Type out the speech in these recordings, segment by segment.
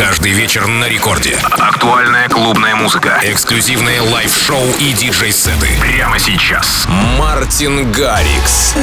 Каждый вечер на рекорде. Актуальная клубная музыка. Эксклюзивные лайв-шоу и диджей-сеты. Прямо сейчас. Мартин Гаррикс.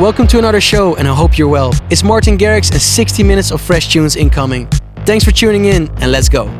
Welcome to another show, and I hope you're well. It's Martin Garrix and 60 minutes of fresh tunes incoming. Thanks for tuning in, and let's go.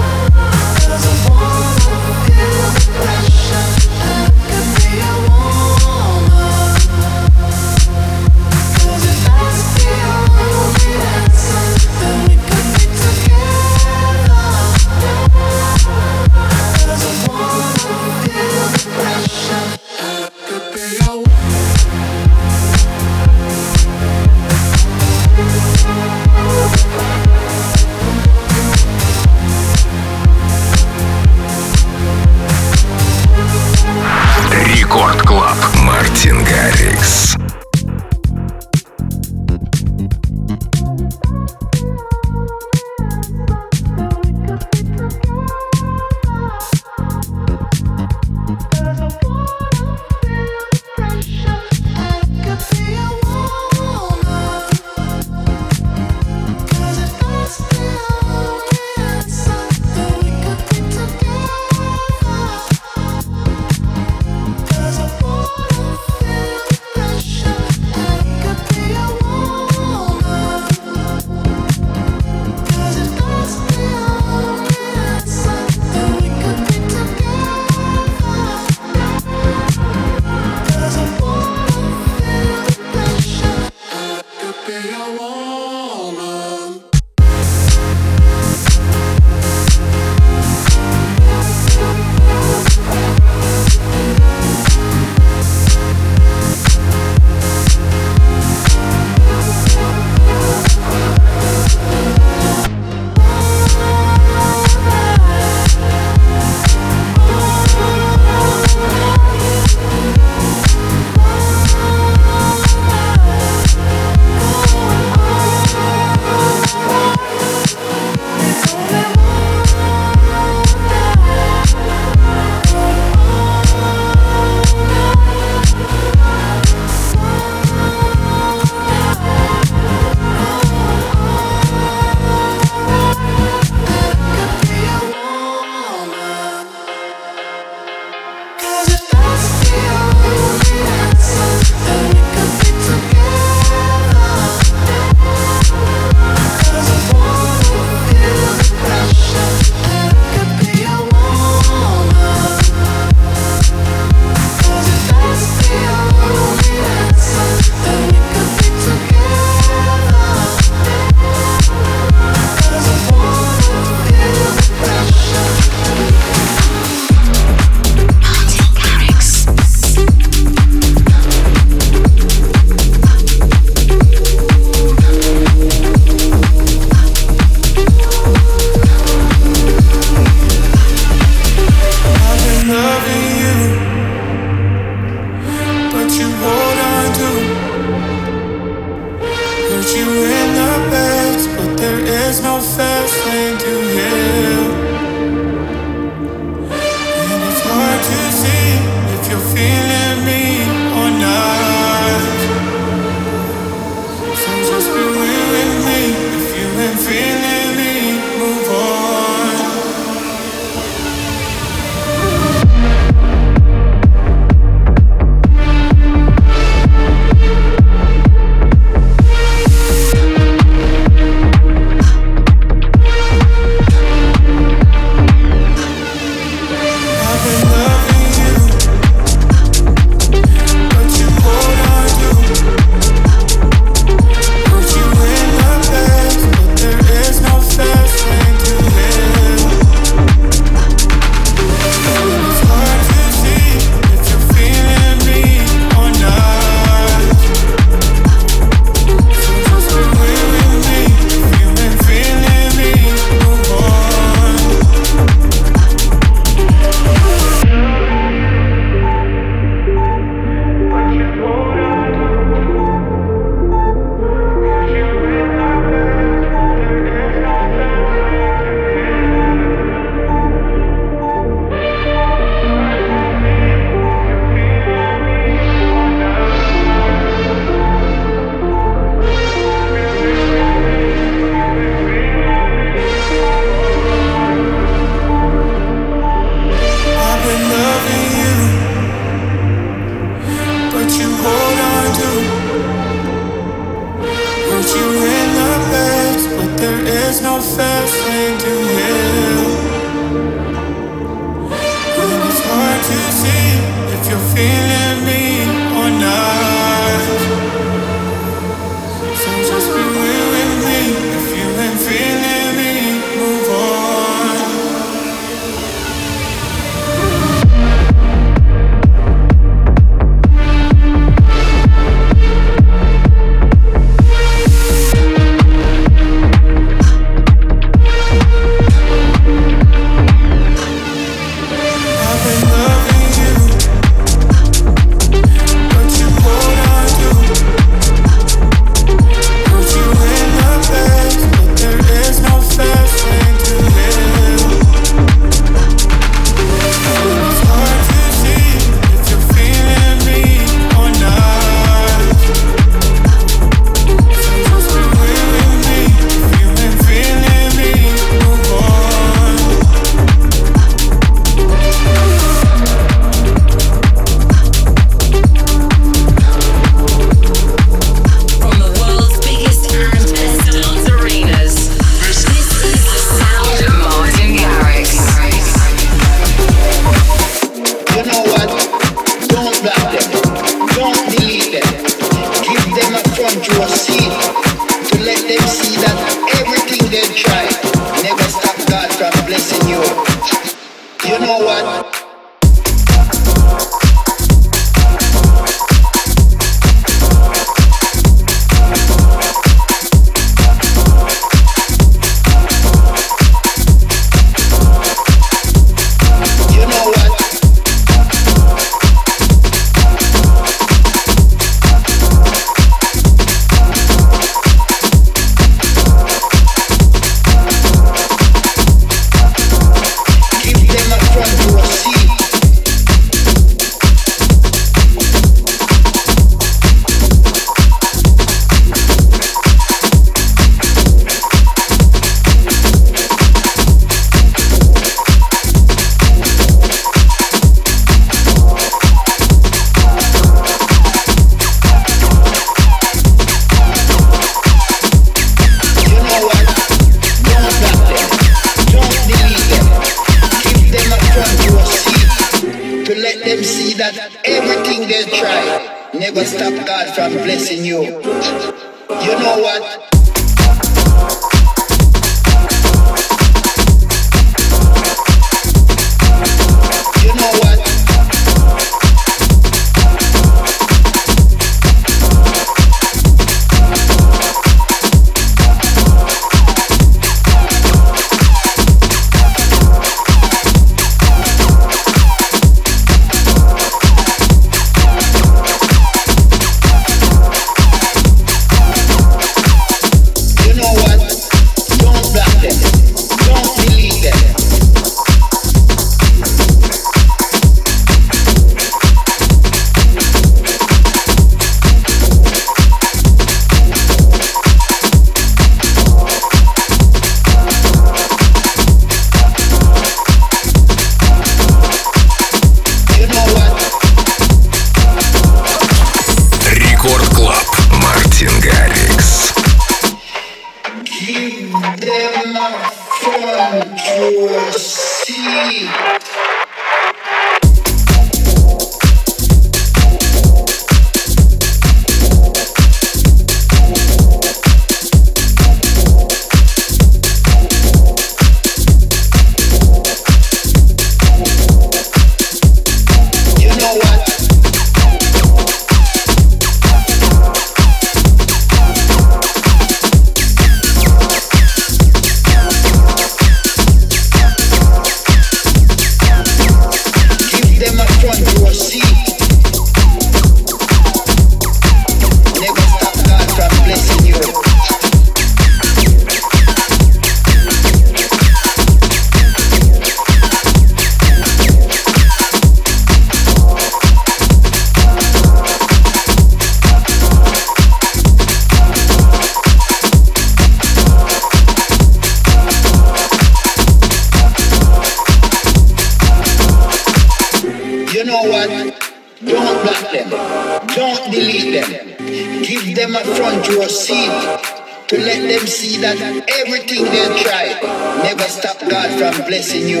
in your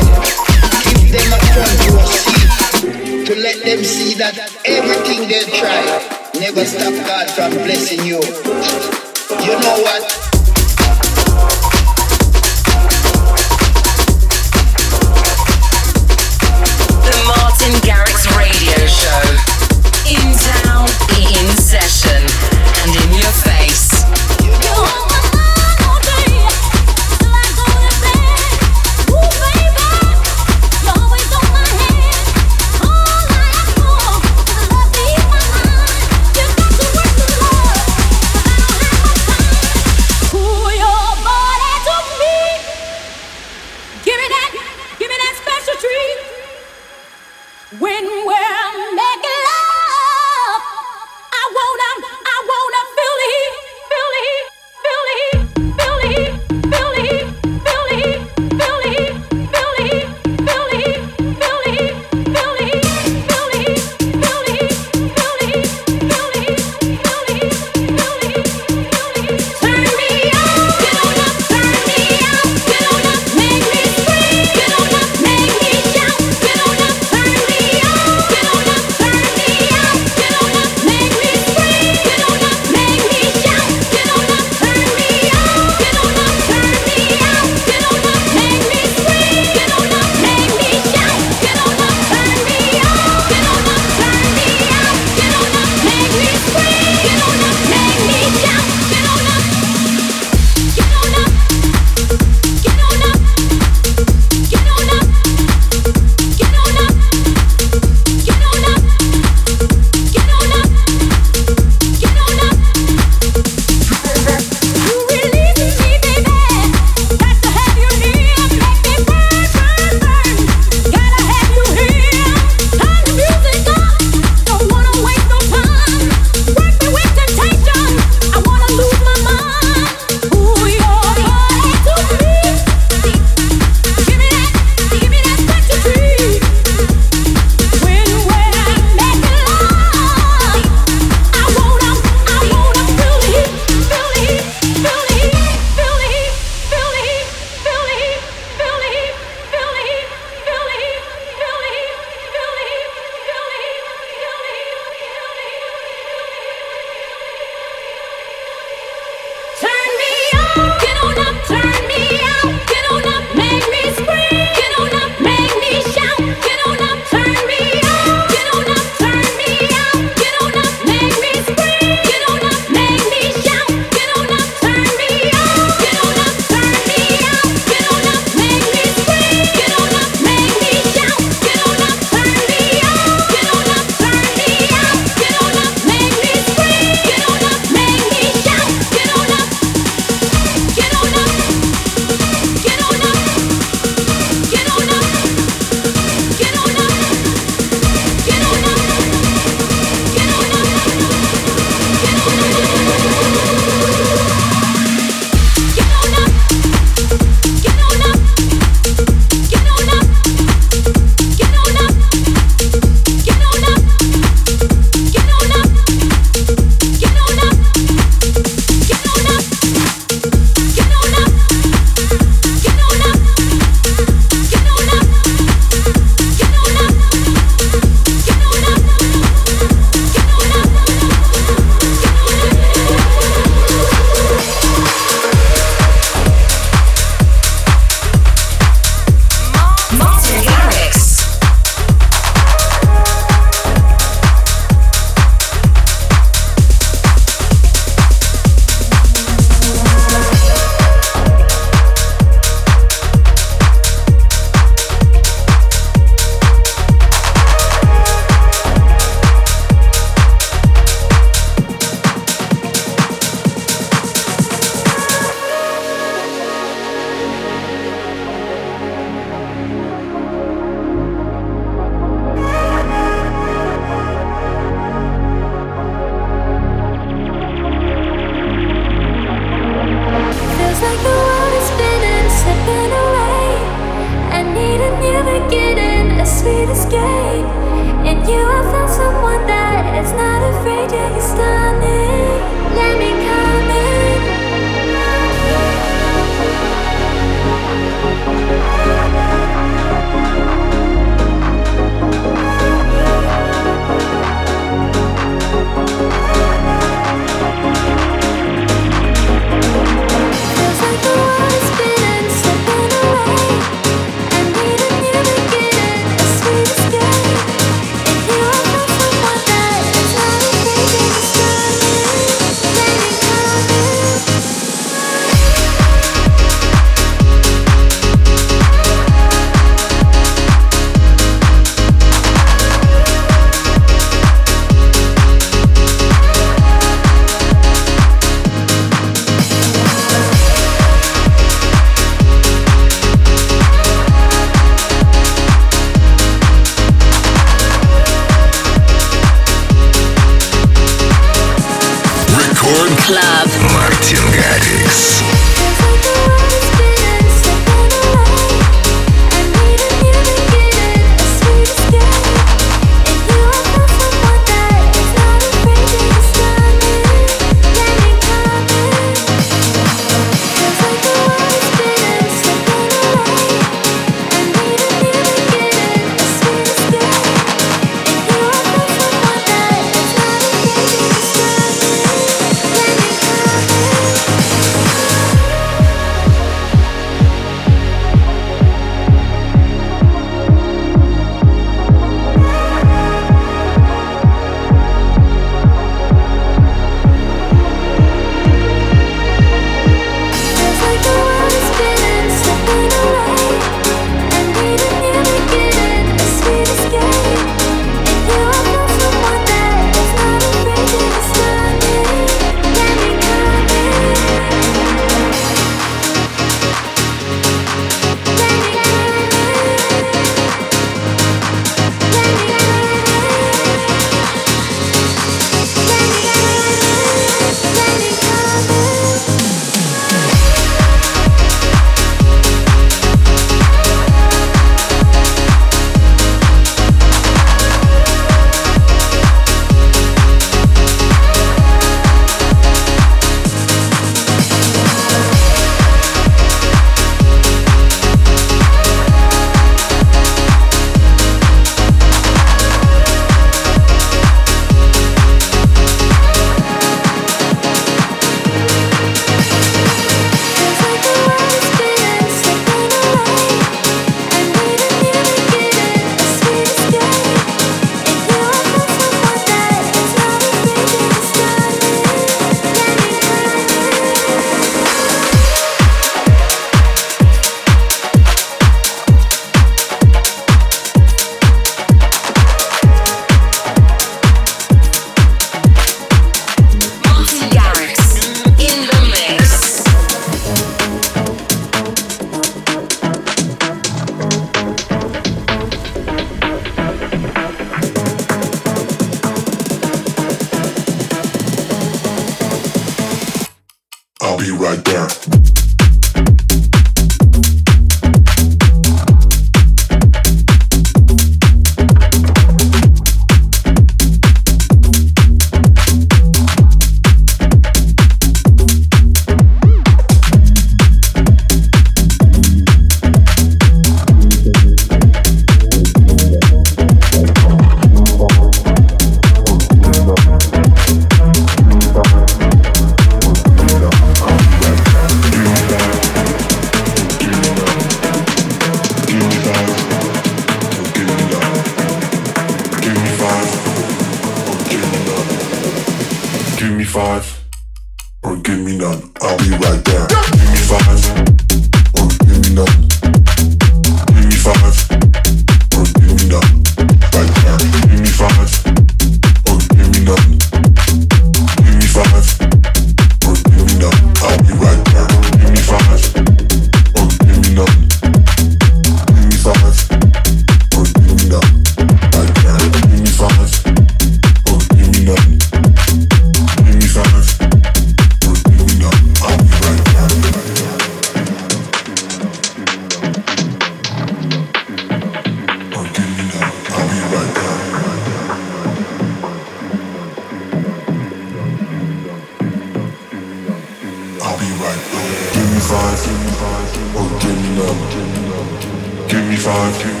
face.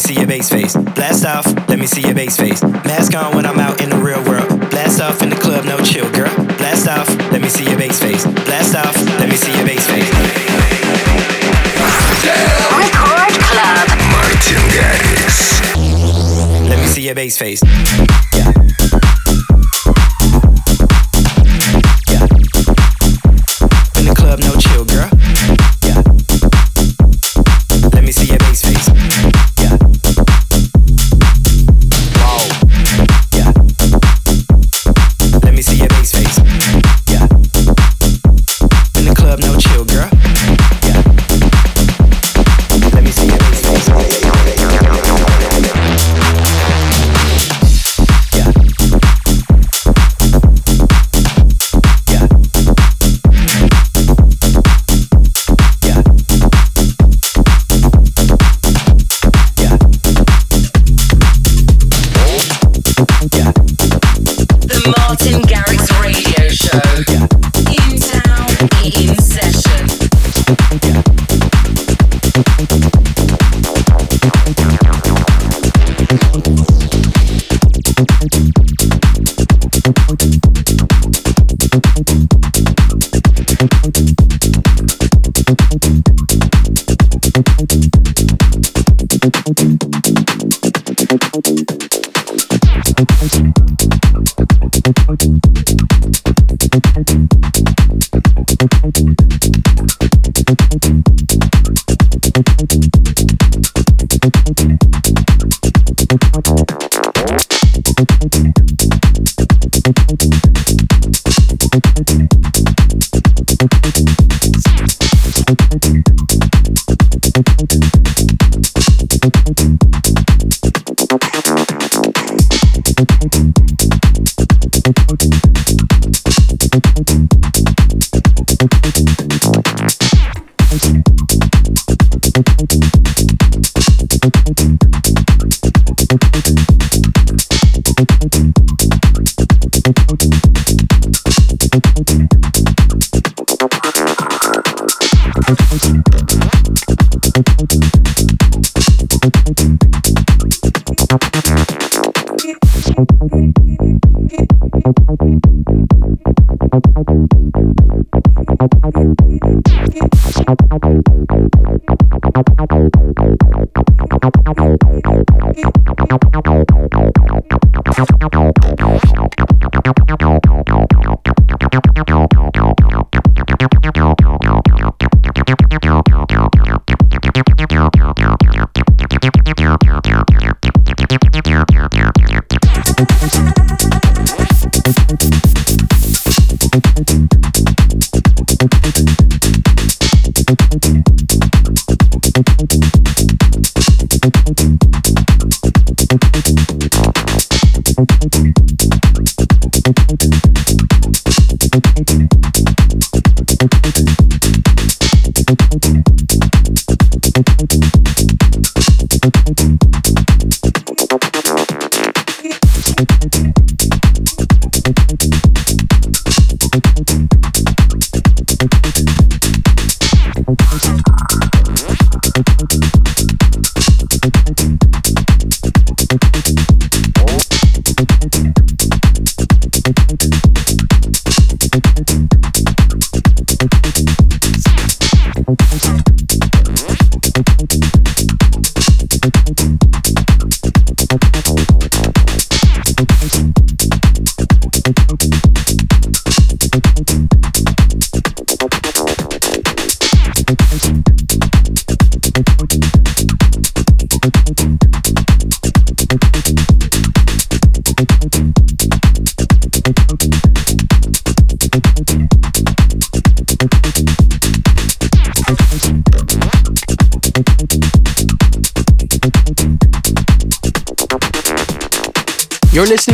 Me see your bass face. Blast off, let me see your bass face. Mask on when I'm out in the real world. Blast off in the club, no chill, girl. Blast off, let me see your bass face. Blast off, let me see your bass face. Record Club. Martin Garrix. Let me see your bass face. Thank you.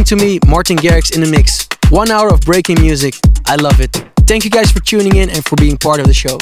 To me, Martin Garrix, in the mix. One hour of breaking music. I love it. Thank you guys for tuning in and for being part of the show.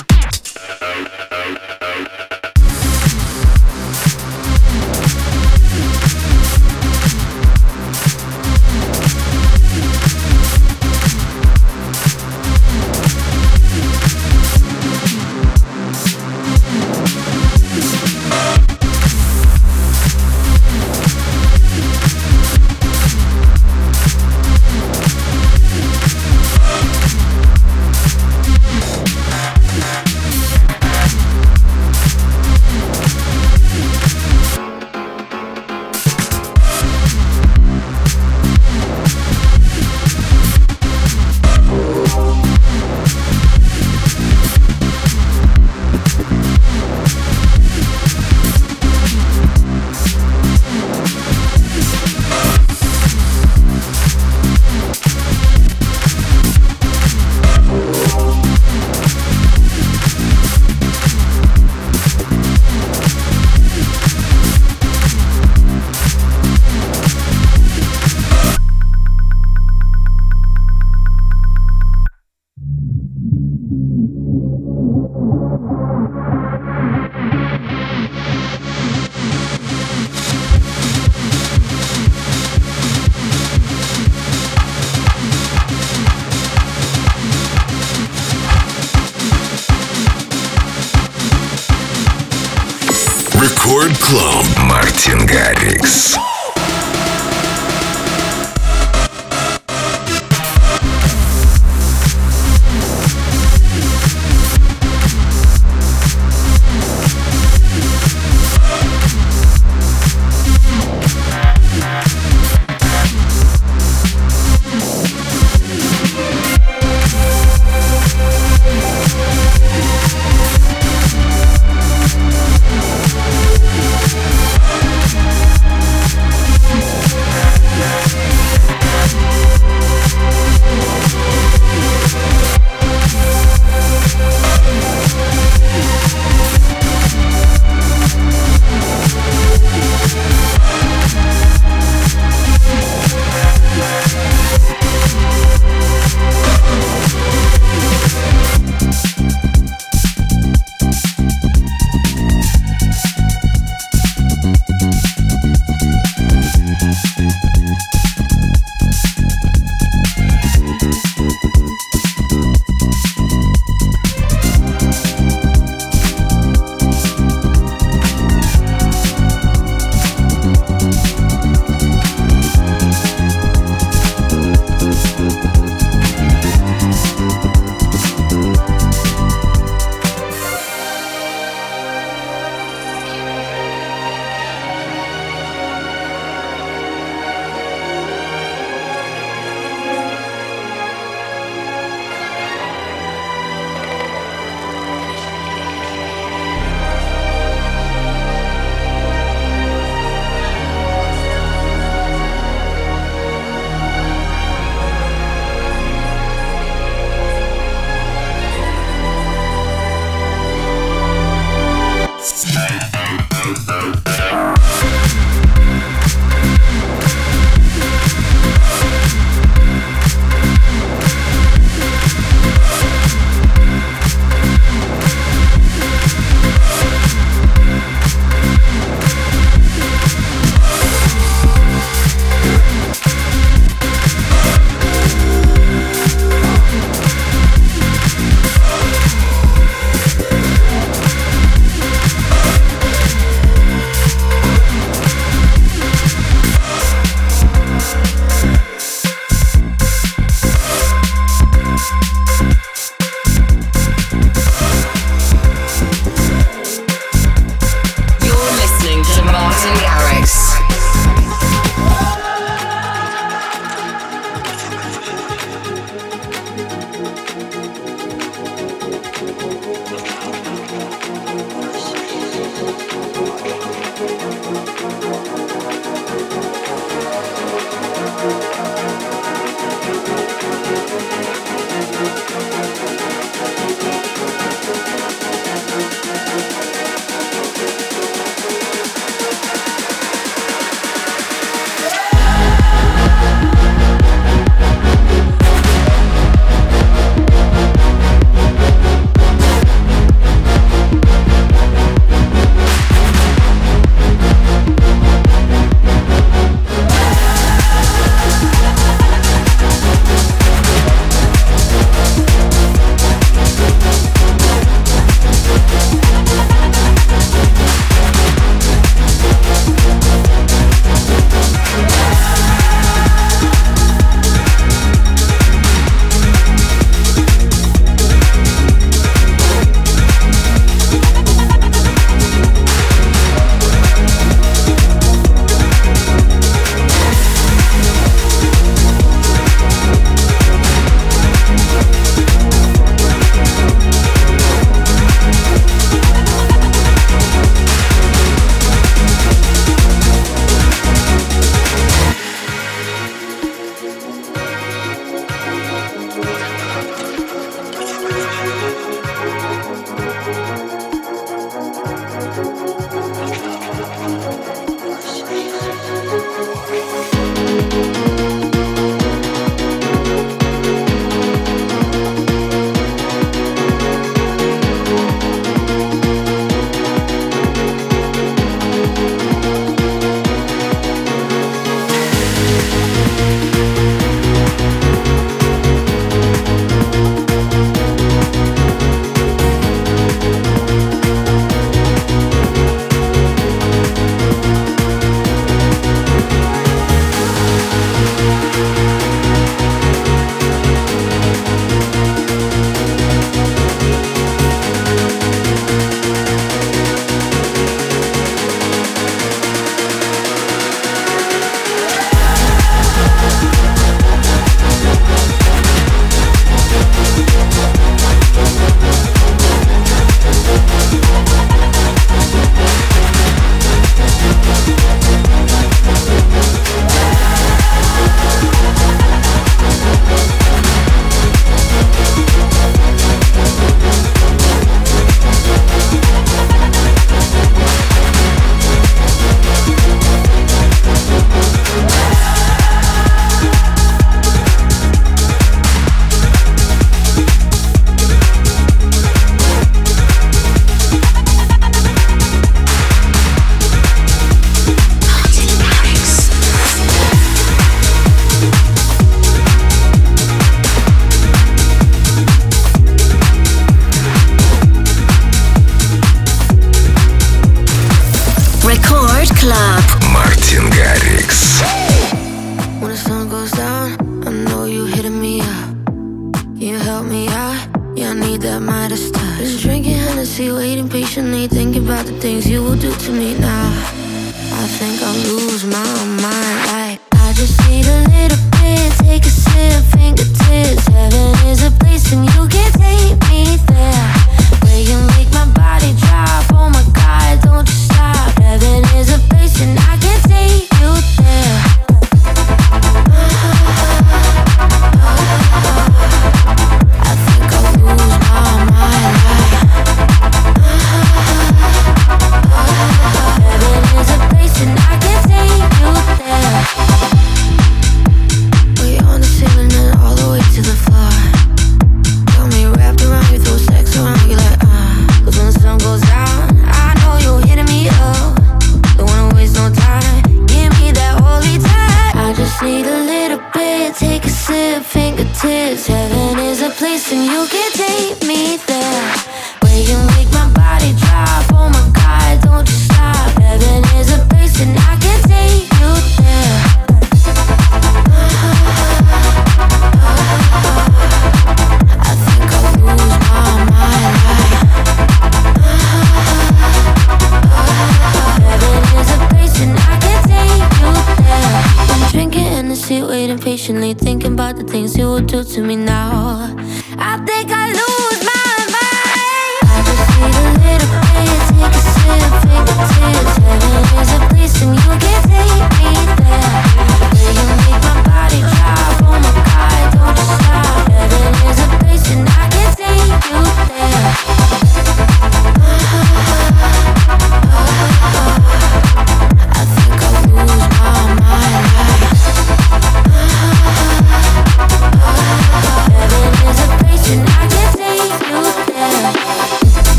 patiently thinking about the things you would do to me now. I think I lose my mind. I just need a little bit, take a sip, take a taste. Heaven is a place and you can take me there.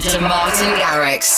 To Martin Garrix.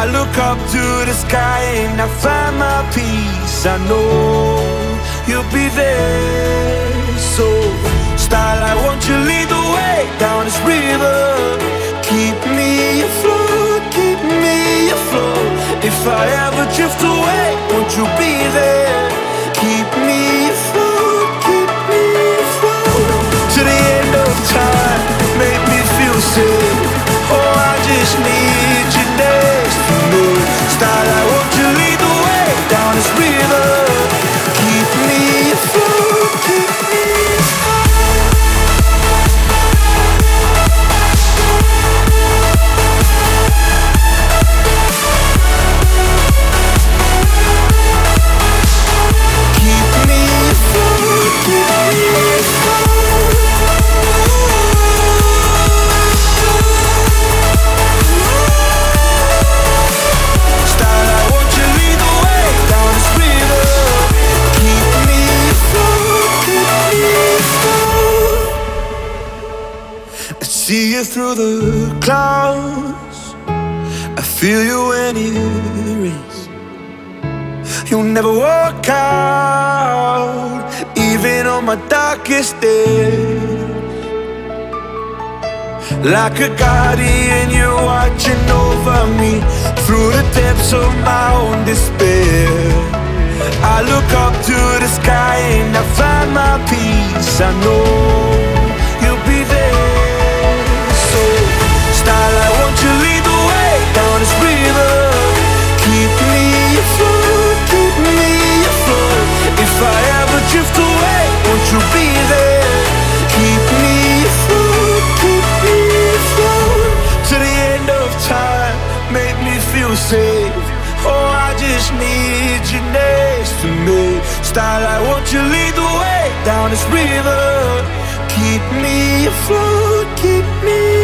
I look up to the sky and I find my peace. I know you'll be there. So, style, I want you lead the way down this river. Keep me afloat, keep me afloat. If I ever drift away, won't you be there? Keep me afloat, keep me afloat. To the end of time, make me feel safe. Oh, I just need you next through the clouds. I feel you when it rains. You'll never walk out, even on my darkest days. Like a guardian, you're watching over me through the depths of my own despair. I look up to the sky and I find my peace. I know Keep me afloat, keep me afloat. If I ever drift away, won't you be there? Keep me afloat, keep me afloat. To the end of time, make me feel safe. Oh, I just need you next to me. I want you lead the way down this river. Keep me afloat, keep me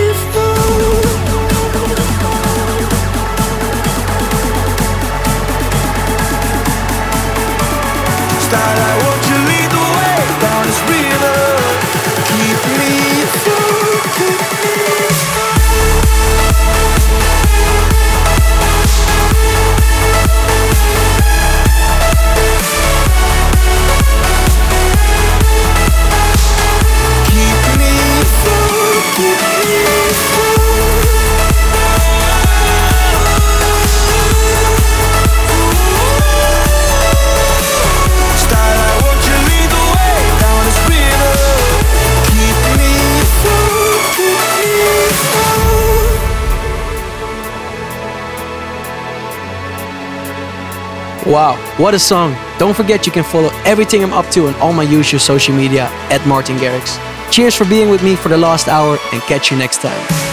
Wow, what a song. Don't forget you can follow everything I'm up to on all my usual social media at Martin Garrix. Cheers for being with me for the last hour and catch you next time.